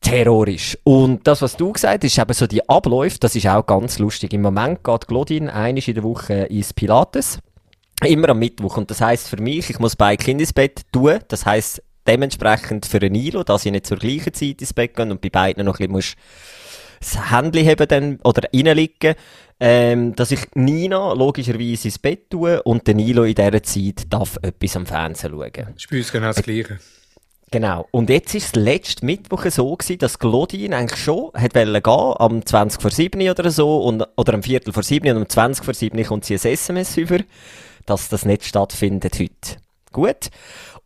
Terror ist. Und das, was du gesagt hast, ist eben so die Abläufe, das ist auch ganz lustig. Im Moment geht Claudine einmal in der Woche ins Pilates. Immer am Mittwoch. Und das heisst für mich, ich muss beide Kinder ins Bett tun. Das heisst dementsprechend für ein Nilo, dass ich nicht zur gleichen Zeit ins Bett gehen und bei beiden noch ein bisschen das Handy haben dann, oder reinliegen, ähm, dass ich Nina logischerweise ins Bett tue und der Nilo in dieser Zeit darf etwas am Fernsehen schauen. Uns genau das Gleiche. Genau. Und jetzt ist es letzte Mittwoch so gewesen, dass Claudine eigentlich schon hat wollen gehen, am 20 vor 7 oder so, und, oder am Viertel vor 7 und am 20 vor 7 kommt sie ein SMS über, dass das nicht stattfindet heute. Gut.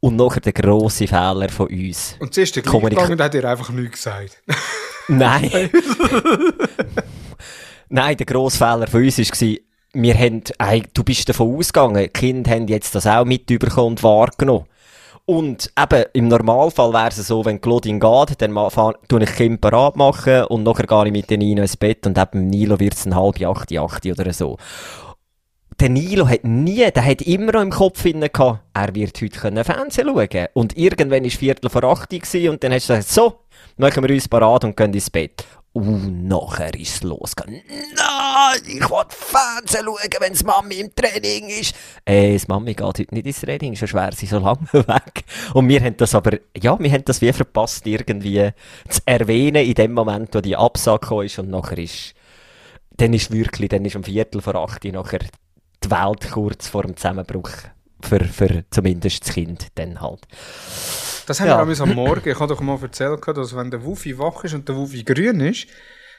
Und nachher der grosse Fehler von uns. Und zuerst der Kommunik- gegangen und hat dir einfach nichts gesagt. Nein. Nein, der grosse Fehler von uns war, wir haben, ey, du bist davon ausgegangen, die Kinder haben jetzt das auch mitbekommen und wahrgenommen. Und eben, im Normalfall wäre es so, wenn Claudine geht, dann tue ich Kind parat machen und nachher gehe ich mit den Nino ins Bett und eben Nilo wird es ein halb acht, acht oder so. Der Nilo hat nie, der hat immer noch im Kopf hinein er wird heute können Fernsehen schauen. Und irgendwann war Viertel vor acht gewesen und dann hast du gesagt, so, machen wir uns parat und gehen ins Bett. Und nachher ist es losgegangen. Nein, ich will Fernsehen schauen, wenn Mami im Training ist. Äh, das Mami geht heute nicht ins Training, schon schwer sie so lange weg. Und wir haben das aber, ja, wir haben das wie verpasst, irgendwie zu erwähnen in dem Moment, wo die Absage ist und nachher ist, dann ist wirklich, dann ist um Viertel vor acht nachher die Welt kurz vor dem Zusammenbruch. Für, für zumindest das Kind dann halt. Das haben Ja. wir damals am Morgen. Ich habe doch mal erzählt, dass wenn der Wuffi wach ist und der Wuffi grün ist,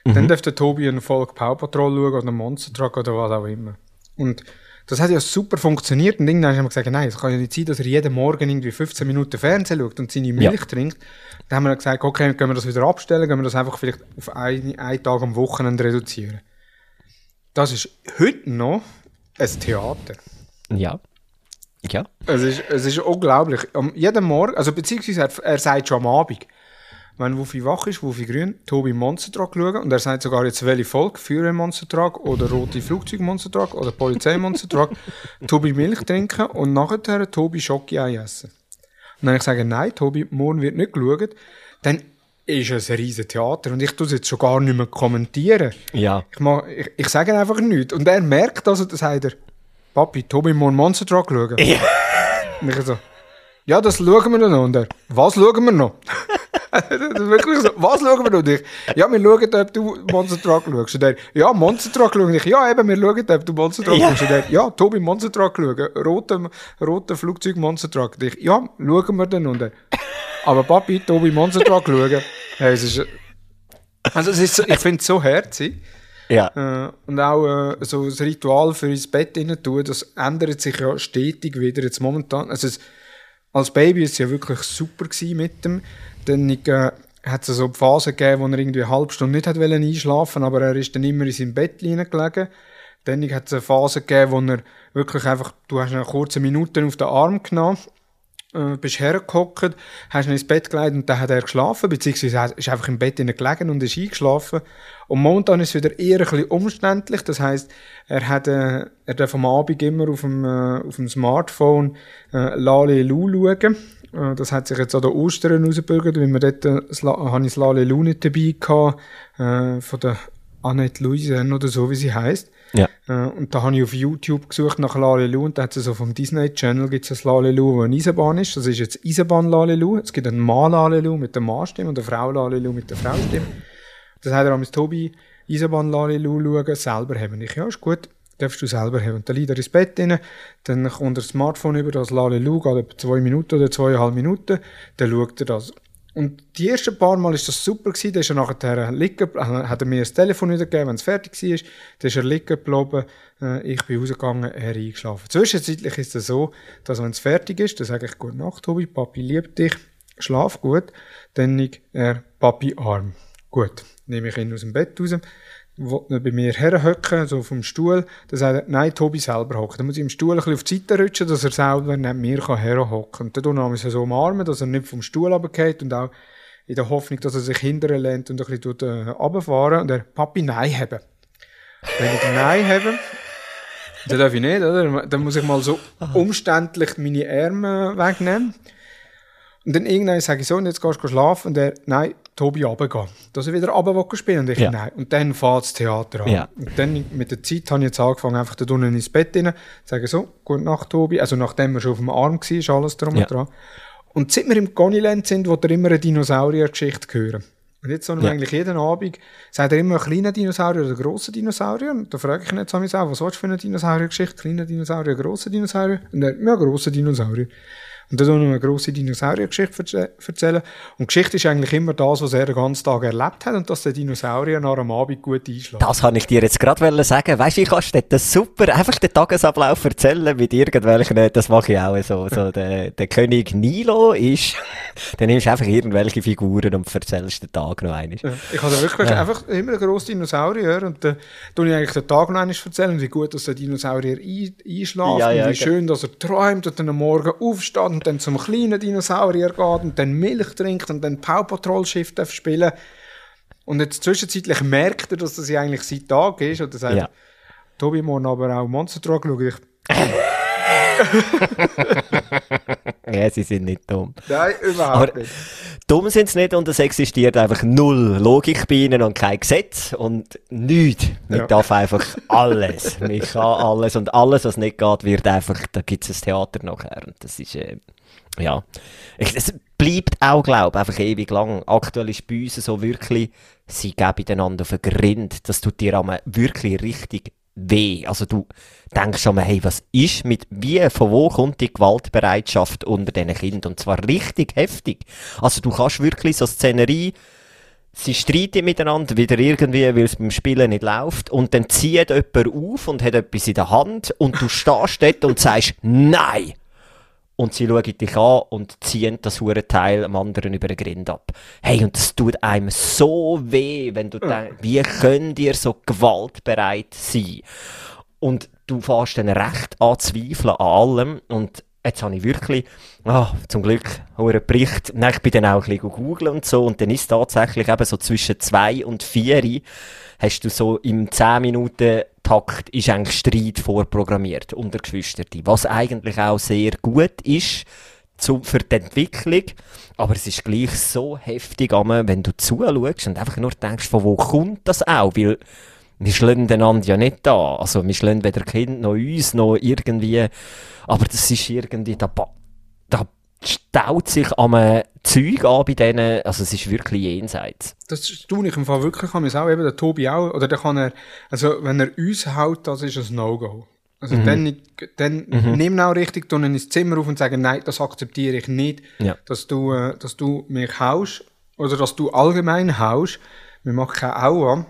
dann darf der Tobi eine Folge Power Patrol schauen oder einen Monster Truck oder was auch immer. Und das hat ja super funktioniert und irgendwann haben wir gesagt, nein, es kann ja nicht sein, dass er jeden Morgen irgendwie 15 Minuten Fernsehen schaut und seine Milch trinkt. Dann haben wir gesagt, okay, können wir das wieder abstellen, können wir das einfach vielleicht auf einen, einen Tag am Wochenende reduzieren. Das ist heute noch ein Theater. Ja. Ja. Es ist, es ist unglaublich. Am jeden Morgen, also beziehungsweise er, er sagt schon am Abend, wenn Wuffi wach ist, Wuffi grün, Tobi Monster Truck schauen und er sagt sogar jetzt welche Folge, Führer Monster Truck oder rote Flugzeug Monster Truck oder Polizei Monster Truck, Tobi Milch trinken und nachher Tobi Schoki-Ei essen. Und wenn ich sage, nein, Tobi, morgen wird nicht geschaut, dann ist ein riesen Theater und ich tue es jetzt schon gar nicht mehr kommentieren. Ja. Ich, mach, ich, ich sage einfach nichts. Und er merkt also, das sagt er, Papi, Tobi muss Monster Truck schauen. Und ich so, ja, das schauen wir noch. Und er, was schauen wir noch? wirklich so, was schauen wir noch? Und ich, ja, wir schauen, ob du Monster Truck schaust. Und er, ja, Monster Truck schauen. Und ich, ja, eben, wir schauen, ob du Monster Truck Ja. schaust. Und er, ja, Tobi, Monster Truck schauen. Roter, roter Flugzeug Monster Truck. Und ich, ja, schauen wir dann. Und er, aber Papi, Tobi, Monster schauen. Hey, es ist, also es ist so, ich finde es so herzig. Ja. Äh, und auch äh, so das Ritual für ins Bett rein tun, das ändert sich ja stetig wieder. Jetzt momentan, also es, als Baby ist es ja wirklich super gewesen mit dem. Dann äh, hat es so Phasen gegeben, wo er irgendwie eine halbe Stunde nicht hat wollen einschlafen, aber er ist dann immer in seinem Bett gelegen. Dann hat es eine Phase gegeben, wo er wirklich einfach, du hast eine kurze Minuten auf den Arm genommen, äh, bist hergehockt, hast ihn ins Bett gelegt und dann hat er geschlafen, beziehungsweise ist einfach im Bett gelegen und ist eingeschlafen. Und momentan ist es wieder eher ein bisschen umständlich, das heisst, er hat, äh, er darf am Abend immer auf dem, äh, auf dem Smartphone äh, Lale Lu schauen. Äh, das hat sich jetzt an der Ostern rausgebürgert, weil wir dort, äh, ich das Lale Lu nicht dabei gehabt, äh, von der Annette Louise oder so, wie sie heißt. Ja. Äh, und da habe ich auf YouTube gesucht nach Lalelu und da hat es so vom Disney Channel gibt es ein Lalelu, wo eine Eisenbahn ist. Das ist jetzt Eisenbahn Lalelu. Es gibt einen Mann Lalelu mit der Mannstimme und eine Frau Lalelu mit der Fraustimme. Das hat er am Tobi Eisenbahn Lalelu schauen, selber haben. Ich, ja, ist gut, darfst du selber haben. Und dann liegt er ins Bett rein, dann kommt das Smartphone über das Lalelu, geht etwa zwei Minuten oder zweieinhalb Minuten, dann schaut er das. Und die ersten paar Mal ist das super gewesen. Dann ist er nachher liegen, äh, hat er mir das Telefon wieder gegeben, wenn es fertig war. Dann ist er liegen geblieben. Äh, ich bin rausgegangen, er eingeschlafen. Zwischenzeitlich ist es so, dass wenn es fertig ist, dann sage ich Gute Nacht, Tobi, Papi liebt dich, schlaf gut. Dann ich er Papi arm. Gut, nehme ich ihn aus dem Bett raus bei mir herhocken, so vom Stuhl. Dann sagt er, nein, Tobi selber hocken. Dann muss ich im Stuhl ein bisschen auf die Seite rutschen, dass er selber neben mir herhocken kann. Und dann muss ich so umarmen, dass er nicht vom Stuhl runtergeht und auch in der Hoffnung, dass er sich hinterher lehnt und ein bisschen äh, runterfahren und er, Papi, nein haben. Wenn ich Nein habe, dann darf ich nicht, oder? Dann muss ich mal so umständlich meine Arme wegnehmen. Und dann irgendwann sage ich so, und jetzt gehst du schlafen. Und er, nein, Tobi runtergehen. Dass er wieder runter spielen Und ich, ja. nein. Und dann fährt das Theater an. Ja. Und dann, mit der Zeit, habe ich jetzt angefangen, einfach da unten ins Bett rein, sage so, gute Nacht, Tobi. Also, nachdem er schon auf dem Arm war, ist alles drum ja. und dran. Und seit wir im Goniland sind, wo er immer eine Dinosaurier-Geschichte hören. Und jetzt sagen wir ja. eigentlich jeden Abend, sagt er immer ein kleiner Dinosaurier oder ein grosser Dinosaurier? Und da frage ich ihn jetzt auch, was willst du für eine Dinosaurier-Geschichte? Kleiner Dinosaurier, grosser Dinosaurier? Und er, ja, grosser Dinosaurier. Und dann noch eine grosse Dinosauriergeschichte erzählen. Und Geschichte ist eigentlich immer das, was er den ganzen Tag erlebt hat und dass der Dinosaurier nach dem Abend gut einschlägt. Das kann ich dir jetzt gerade sagen. Weißt du, ich kannst dir das super, einfach den Tagesablauf erzählen mit irgendwelchen, das mache ich auch so. so der, der König Nilo ist, dann nimmst du einfach irgendwelche Figuren und erzählst den Tag noch einmal. Ja, ich habe wirklich ja. einfach immer einen grossen Dinosaurier und dann tue ich eigentlich den Tag noch einmal erzählen, wie gut dass der Dinosaurier ein, einschläft ja, und wie schön, dass er träumt und dann am Morgen aufsteht und dann zum kleinen Dinosaurier geht und dann Milch trinkt und dann Power Patrol Schiff spielen und jetzt zwischenzeitlich merkt er, dass das eigentlich sein Tag ist und er sagt, ja. Tobi, morgen aber auch Monster Truck schauen. Ich, ja, sie sind nicht dumm. Nein, überhaupt Aber nicht. Dumm sind sie nicht und es existiert einfach null Logik bei ihnen und kein Gesetz und nichts. Man ja. darf einfach alles. Man kann alles und alles, was nicht geht, wird einfach, da gibt es ein Theater nachher. Und das ist, äh, ja. Es bleibt auch, glaube ich, einfach ewig lang. Aktuell ist bei uns so wirklich, sie geben einander auf den Grind. Das tut dir wirklich richtig weh. Also du denkst schon mal, hey, was ist mit, wie, von wo kommt die Gewaltbereitschaft unter diesen Kindern? Und zwar richtig heftig. Also du kannst wirklich so Szenerie, sie streiten miteinander, wieder irgendwie, weil es beim Spielen nicht läuft, und dann zieht jemand auf und hat etwas in der Hand, und du stehst dort und sagst, nein! Und sie schauen dich an und ziehen das hure Teil am anderen über den Grind ab. Hey, und das tut einem so weh, wenn du denkst, wie könnt ihr so gewaltbereit sein? Und du fährst dann recht an zweifeln an allem und jetzt habe ich wirklich, ah, zum Glück, einen Bericht, nein, ich bin dann auch ein bisschen googeln und so und dann ist tatsächlich eben so zwischen zwei und vier hast du so im 10 Minuten Takt ist eigentlich Streit vorprogrammiert unter Geschwistern, was eigentlich auch sehr gut ist zu, für die Entwicklung, aber es ist gleich so heftig, wenn du zuschaust und einfach nur denkst, von wo kommt das auch, weil wir schlagen einander ja nicht da, also wir schlagen weder Kind noch uns noch irgendwie, aber das ist irgendwie, da, da staut sich am Zeug an bei denen, also es ist wirklich jenseits. Das tue ich im Fall wirklich, kann man auch, eben der Tobi auch, oder der kann er, also wenn er uns haut, das ist ein No-Go. Also mhm. dann, dann mhm. nimm auch richtig, tun ins Zimmer auf und sagen, nein, das akzeptiere ich nicht, ja. dass du, äh, dass du mich haust, oder dass du allgemein haust. Wir machen keine Aua,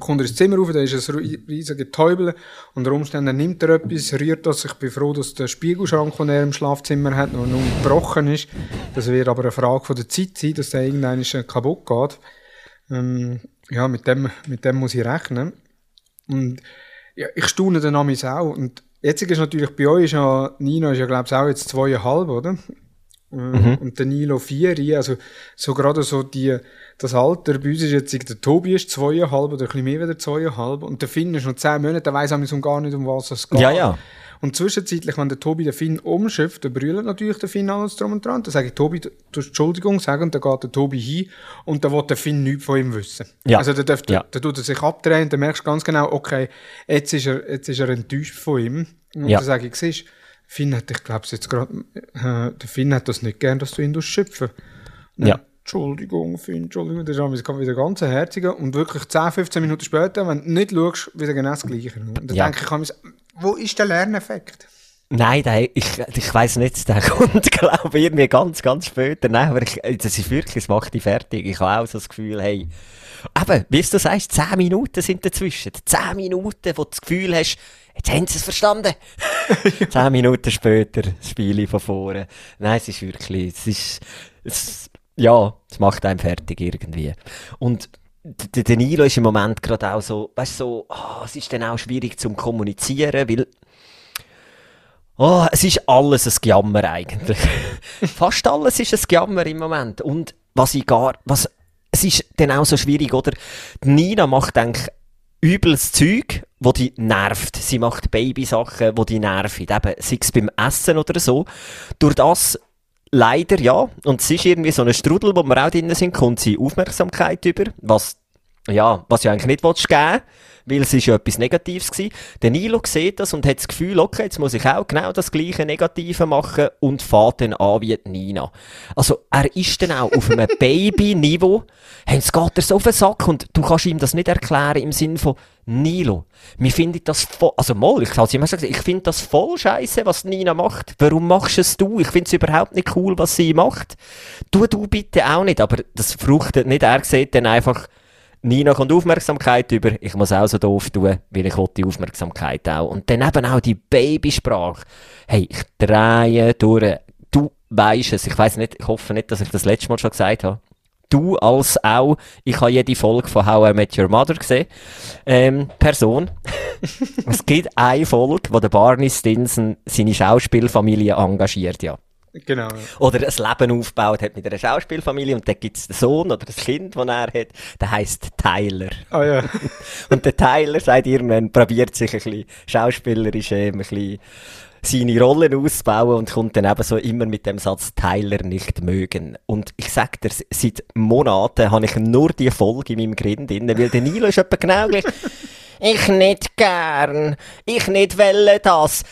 kommt er ins Zimmer rauf, da ist ein riesiger Täubel. Unter Umständen nimmt er etwas, rührt das. Ich bin froh, dass der Spiegelschrank, den er im Schlafzimmer hat, noch nicht gebrochen ist. Das wird aber eine Frage von der Zeit sein, dass der irgendwann kaputt geht. Ähm, ja, mit dem, mit dem muss ich rechnen. Und Ja, ich staune den Amis auch. Und jetzt ist natürlich bei euch ist ja, Nino ist ja, glaube ich, auch jetzt zweieinhalb, oder? Mhm. Und der Nilo vier, also so gerade so die, das Alter, bei uns ist jetzt, der Tobi ist zweieinhalb oder ein bisschen mehr wieder zweieinhalb und der Finn ist noch zehn Monate, der weiss auch gar nicht, um was es geht. Ja, ja. Und zwischenzeitlich, wenn der Tobi den Finn umschifft, dann brüllt natürlich der Finn alles drum und dran. Dann sage ich, Tobi, du Entschuldigung sagen, und dann geht der Tobi hin und dann will der Finn nichts von ihm wissen. Ja. Also dann, darf, ja. dann tut er sich abdrehen, dann merkst du ganz genau, okay, jetzt ist er, jetzt ist er enttäuscht von ihm. Und ja. dann sage ich, siehst Finn hat, ich glaube jetzt gerade, äh, der Finn hat das nicht gern, dass du ihn schöpfen Ja. Entschuldigung, Finn, Entschuldigung, das ist wieder ganz herziger und wirklich 10, 15 Minuten später, wenn du nicht schaust, wieder genau das Gleiche. Und dann ja. denke ich, wo ist der Lerneffekt? Nein, der, ich, ich weiss nicht, der kommt, glaube ich, irgendwie ganz, ganz später. Nein, aber ich, das ist wirklich, es macht dich fertig. Ich habe auch so das Gefühl, hey, eben, wie du sagst, 10 Minuten sind dazwischen. 10 Minuten, wo du das Gefühl hast, jetzt haben sie es verstanden. Zehn Minuten später, das Spiel von vorne. Nein, es ist wirklich, es ist, es, ja, es macht einem fertig irgendwie. Und der Danilo ist im Moment gerade auch so, weißt du, so, oh, es ist dann auch schwierig zum Kommunizieren, weil, oh, es ist alles ein Gejammer eigentlich. Fast alles ist ein Gejammer im Moment. Und was ich gar, was, es ist dann auch so schwierig, oder? Die Nina macht eigentlich übles Zeug, wo die nervt. Sie macht Babysachen, wo die nerven. Eben, sei es beim Essen oder so. Durch das leider, ja, und es ist irgendwie so ein Strudel, wo wir auch drin sind, kommt sie Aufmerksamkeit über, was, ja, was ja eigentlich nicht willst geben weil es ist ja etwas Negatives gewesen. Der Nilo sieht das und hat das Gefühl, okay, jetzt muss ich auch genau das gleiche Negative machen und fährt dann an wie Nina. Also, er ist dann auch auf einem Baby-Niveau, es geht er so auf den Sack und du kannst ihm das nicht erklären im Sinn von, Nilo, mir findet das voll, also mal, ich habe immer gesagt, ich finde das voll scheiße, was Nina macht. Warum machst es du? Ich finde es überhaupt nicht cool, was sie macht. Tu du bitte auch nicht, aber das fruchtet nicht. Er sieht dann einfach, Nina kommt Aufmerksamkeit über, ich muss auch so doof tun, weil ich die Aufmerksamkeit auch. Und dann eben auch die Babysprache. Hey, ich drehe durch. Du weisst es. Ich weiß nicht, ich hoffe nicht, dass ich das letzte Mal schon gesagt habe. Du als auch, ich habe jede Folge von How I Met Your Mother gesehen. Ähm, Person. es gibt eine Folge, wo der Barney Stinson seine Schauspielfamilie engagiert, ja. Genau. Oder ein Leben aufgebaut hat mit einer Schauspielfamilie und dann gibt es den Sohn oder das Kind, das er hat, der heißt Tyler. Ah oh, ja. und der Tyler sagt irgendwann, probiert sich ein bisschen schauspielerisch äh, ein bisschen seine Rollen auszubauen und kommt dann eben so immer mit dem Satz Tyler nicht mögen. Und ich sag dir, seit Monaten habe ich nur die Folge in meinem Grind drin, weil der Nilo ist etwa genau gleich. Ich nicht gern. Ich nicht welle das.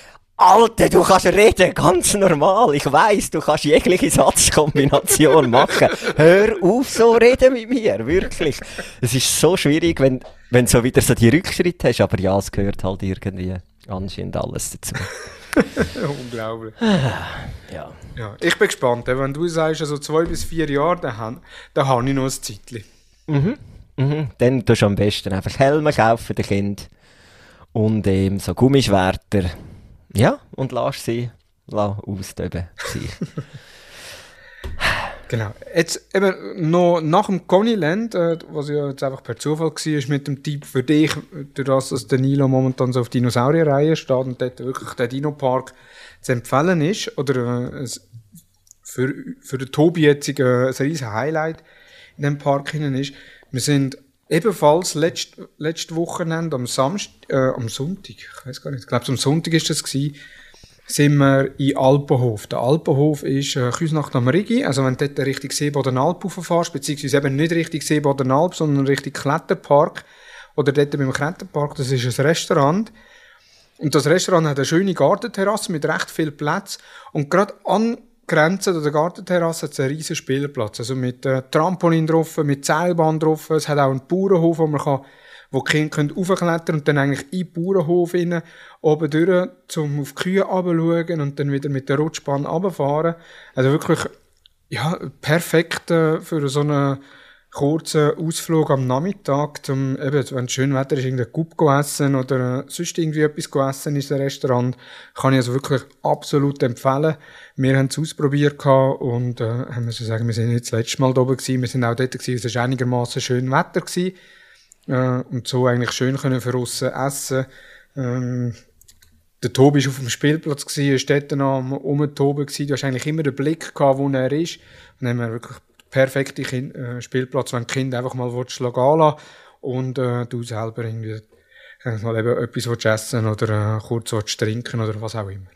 Alter, du kannst reden, ganz normal. Ich weiss, du kannst jegliche Satzkombination machen. Hör auf so reden mit mir, wirklich. Es ist so schwierig, wenn, wenn du so wieder so die Rückschritte hast, aber ja, es gehört halt irgendwie anscheinend alles dazu. Unglaublich. ja. ja. Ich bin gespannt, wenn du sagst, also zwei bis vier Jahre, dann, habe, dann habe ich noch ein Zeitchen. Mhm. Mhm. Dann tust du am besten einfach Helme kaufen, den Kind. Und ähm, so Gummischwerter. Ja, und lass sie lass austoben. genau. Jetzt eben noch nach dem Coneyland, äh, was ja jetzt einfach per Zufall war, mit dem Typ für dich, durch das, dass der Nilo momentan so auf Dinosaurierreihe steht und dort wirklich der Dino-Park zu empfehlen ist, oder äh, für, für den Tobi jetzt äh, ein riesen Highlight in dem Park hinein ist. Wir sind Ebenfalls letzt, letzte Wochenende am Samstag, äh, am Sonntag, ich weiß gar nicht, ich glaube am Sonntag ist das gewesen, sind wir in Alpenhof. Der Alpenhof ist äh, Küsnacht am Rigi, also wenn du dort Richtung Seebodenalp fährst, beziehungsweise eben nicht Richtung Seebodenalp, sondern Richtung Kletterpark, oder dort beim Kletterpark, das ist ein Restaurant. Und das Restaurant hat eine schöne Gartenterrasse mit recht viel Platz. Und gerade an Grenze der Gartenterrasse hat es einen riesen Spielplatz. Also mit äh, Trampolin drauf, mit Seilbahn drauf. Es hat auch einen Bauernhof, wo man kann, wo die Kinder können raufklettern und dann eigentlich in den Bauernhof rein, oben durch, um auf die Kühe runterzuschauen und dann wieder mit der Rutschbahn runterfahren. Also wirklich, ja, perfekt äh, für so eine kurzen Ausflug am Nachmittag, zum, eben, wenn es schön Wetter ist, irgendein Coup essen oder sonst irgendwie etwas essen in einem Restaurant, kann ich also wirklich absolut empfehlen. Wir haben es ausprobiert und äh, haben müssen sagen, wir sind nicht das letzte Mal da oben gewesen, wir sind auch dort gewesen, es war einigermaßen schön Wetter gewesen, äh, und so eigentlich schön können für aussen essen, Ähm, der Tobi war auf dem Spielplatz, gewesen, ist dort noch am Umtoben. Du hast eigentlich immer den Blick gehabt, wo er ist. Und dann haben wir wirklich perfekte kind, äh, Spielplatz, wenn die Kinder einfach mal gehen lassen und äh, du selber irgendwie mal eben etwas willst essen oder äh, kurz willst trinken oder was auch immer.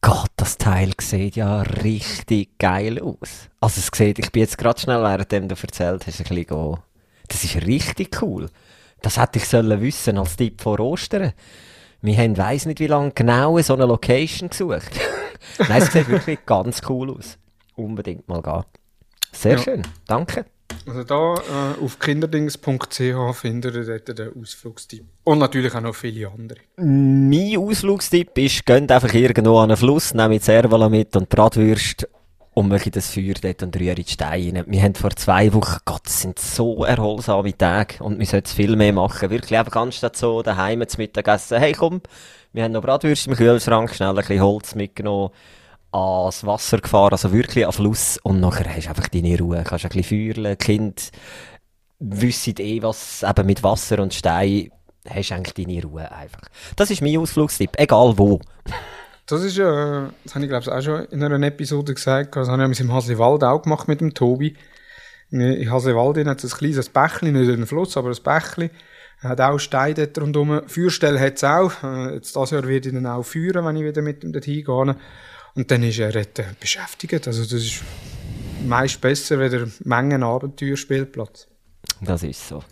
Gott, das Teil sieht ja richtig geil aus. Also es sieht, ich bin jetzt gerade schnell, während du erzählt hast, ein bisschen go. Das ist richtig cool. Das hätte ich sollen wissen als Tipp vor Ostern. Wir haben weiss nicht wie lange genau so eine Location gesucht. Nein, es sieht wirklich ganz cool aus. Unbedingt mal gehen. Sehr ja. schön, danke. Also da äh, auf kinderdings.ch findet ihr dort den Ausflugstipp. Und natürlich auch noch viele andere. Mein Ausflugstipp ist, geht einfach irgendwo an einen Fluss, nehmt Servola mit und Bratwürst und mache das Feuer dort und rühre die Steine. Wir haben vor zwei Wochen, Gott, das sind so erholsame Tage und wir sollten viel mehr machen. Wirklich einfach anstatt so daheim zu Mittagessen, hey komm, wir haben noch Bratwürste im Kühlschrank, schnell ein bisschen Holz mitgenommen ans Wasser gefahren, also wirklich am Fluss. Und nachher hast du einfach deine Ruhe. Kannst ein bisschen feuern. Kind wissen eh, was eben mit Wasser und Stein hast du eigentlich deine Ruhe einfach. Das ist mein Ausflugstipp, egal wo. Das ist ja, das habe ich glaube ich auch schon in einer Episode gesagt, das habe ich im Hasliwald auch gemacht mit dem Tobi. In Hasliwald hat es ein kleines Bächli, nicht ein Fluss, aber ein Bächli. Hat auch Steine dort rundherum. Feuerstelle hat es auch. Äh, jetzt dieses Jahr werde ich dann auch feuern, wenn ich wieder mit ihm dorthin gehe. Und dann ist er dort äh, beschäftigt. Also das ist meist besser, wenn der Mengen Abenteuerspielplatz. Das ist so.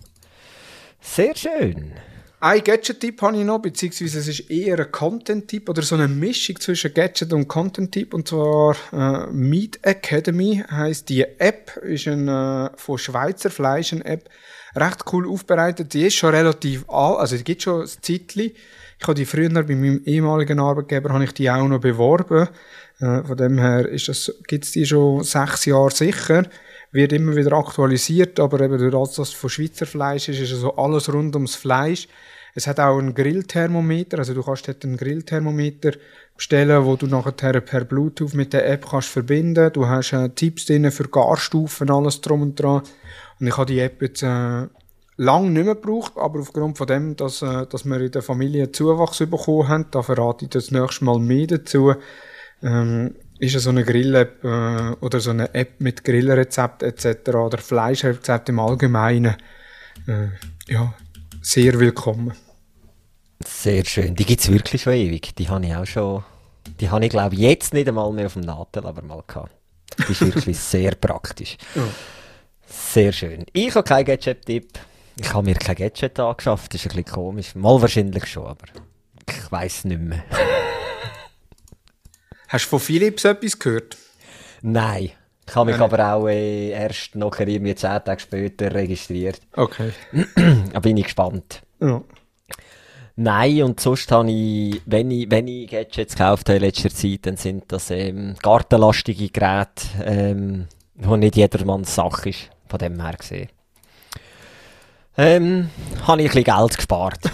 Sehr schön. Ein Gadget-Tipp habe ich noch, beziehungsweise es ist eher ein Content-Tipp oder so eine Mischung zwischen Gadget und Content-Tipp, und zwar äh, Meat Academy heißt die App, ist eine äh, von Schweizer Fleisch eine App, recht cool aufbereitet, die ist schon relativ alt, also die gibt schon ein Zeitchen, ich habe die früher bei meinem ehemaligen Arbeitgeber habe ich die auch noch beworben. Äh, von dem her das, gibt's die schon sechs Jahre sicher. Wird immer wieder aktualisiert, aber eben durch das, dass es von Schweizer Fleisch ist, ist also alles rund ums Fleisch. Es hat auch einen Grillthermometer, also du kannst dort einen Grillthermometer bestellen, wo du nachher per Bluetooth mit der App kannst verbinden. Du hast äh, Tipps drin für Garstufen, alles drum und dran. Und ich habe die App jetzt äh, lang nicht mehr gebraucht, aber aufgrund von dem, dass, äh, dass wir in der Familie Zuwachs bekommen haben, da verrate ich das nächste Mal mehr dazu, ähm, ist so eine Grill-App äh, oder so eine App mit Grillrezept etc. oder Fleischrezept im Allgemeinen äh, ja, sehr willkommen. Sehr schön. Die gibt es wirklich schon ewig. Die habe ich auch schon, die habe ich glaube jetzt nicht einmal mehr auf dem Nadel, aber mal gehabt. Die ist wirklich sehr praktisch. Ja. Sehr schön. Ich habe keinen Gadget-Tipp. Ich habe mir kein Gadget angeschafft, das ist ein bisschen komisch. Mal wahrscheinlich schon, aber ich weiß nicht mehr. Hast du von Philips etwas gehört? Nein. Ich habe mich aber auch äh, erst noch irgendwie zehn Tage später registriert. Okay. da bin ich gespannt. Ja. Nein, und sonst habe ich, wenn ich, wenn ich Gadgets gekauft habe in letzter Zeit, dann sind das ähm, gartenlastige Geräte, ähm, wo nicht jedermanns Sache ist, von dem her gesehen. Ähm, habe ich ein bisschen Geld gespart.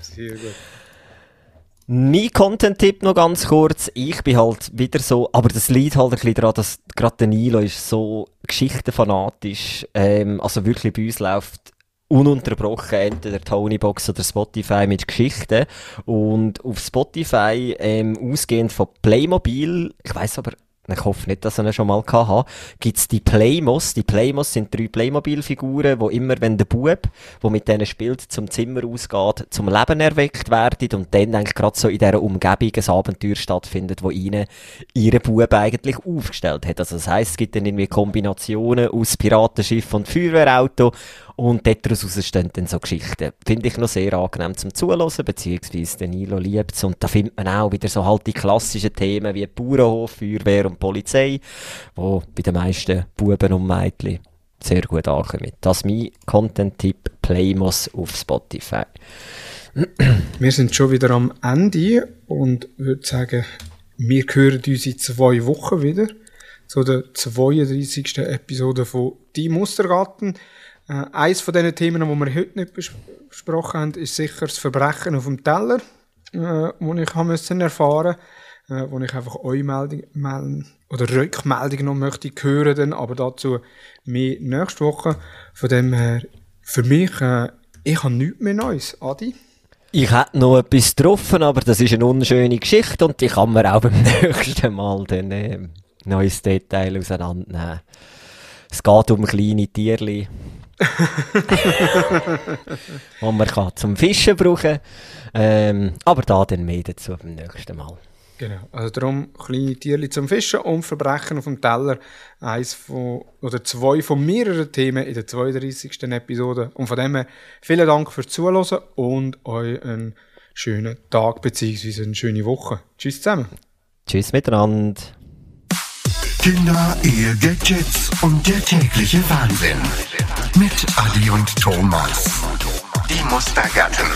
Sehr gut. Mein Content-Tipp noch ganz kurz. Ich bin halt wieder so, aber das liegt halt ein bisschen daran, dass gerade der Nilo ist so geschichtenfanatisch. Ähm, also wirklich bei uns läuft ununterbrochen entweder Tonybox oder Spotify mit Geschichten. Und auf Spotify, ähm, ausgehend von Playmobil, ich weiß aber ich hoffe nicht, dass ich ihn schon mal hatte, gibt es die Playmos. Die Playmos sind drei Playmobil-Figuren, wo immer, wenn der Bub, der mit denen spielt, zum Zimmer ausgeht, zum Leben erweckt werden und dann eigentlich gerade so in dieser Umgebung ein Abenteuer stattfindet, wo ihnen ihre Bub eigentlich aufgestellt hat. Also das heisst, es gibt dann irgendwie Kombinationen aus Piratenschiff und Feuerwehrauto und daraus entstehen dann so Geschichten. Finde ich noch sehr angenehm zum Zuhören, beziehungsweise Danilo liebt es. Und da findet man auch wieder so halt die klassischen Themen wie Bauernhof, Feuerwehr und Polizei, wo bei den meisten Buben und Mädchen sehr gut ankommen. Das ist mein Content-Tipp Playmos auf Spotify. Wir sind schon wieder am Ende und würde sagen, wir hören uns in zwei Wochen wieder zu der 32. Episode von Die Mustergarten. Äh, eines von diesen Themen, die wir heute nicht besprochen haben, ist sicher das Verbrechen auf dem Teller, äh, das ich haben müssen erfahren äh, wo ich einfach euch Meldung, oder Rückmeldungen noch möchte hören, dann, aber dazu mehr nächste Woche. Von dem her, für mich, äh, ich habe nichts mehr Neues. Adi? Ich hätte noch etwas getroffen, aber das ist eine unschöne Geschichte und die kann man auch beim nächsten Mal dann äh, neues Detail auseinandernehmen. Es geht um kleine Tierli. die man kann zum Fischen brauchen ähm, Aber da dann mehr dazu beim nächsten Mal. Genau, also darum kleine Tierli zum Fischen und Verbrechen auf dem Teller. Eins von, oder zwei von mehreren Themen in der 32. Episode. Und von dem her vielen Dank fürs Zuhören und euch einen schönen Tag bzw. eine schöne Woche. Tschüss zusammen. Tschüss miteinander. Kinder, Ehe, Gadgets und der tägliche Wahnsinn. Mit Adi und Thomas. Die Mustergatten.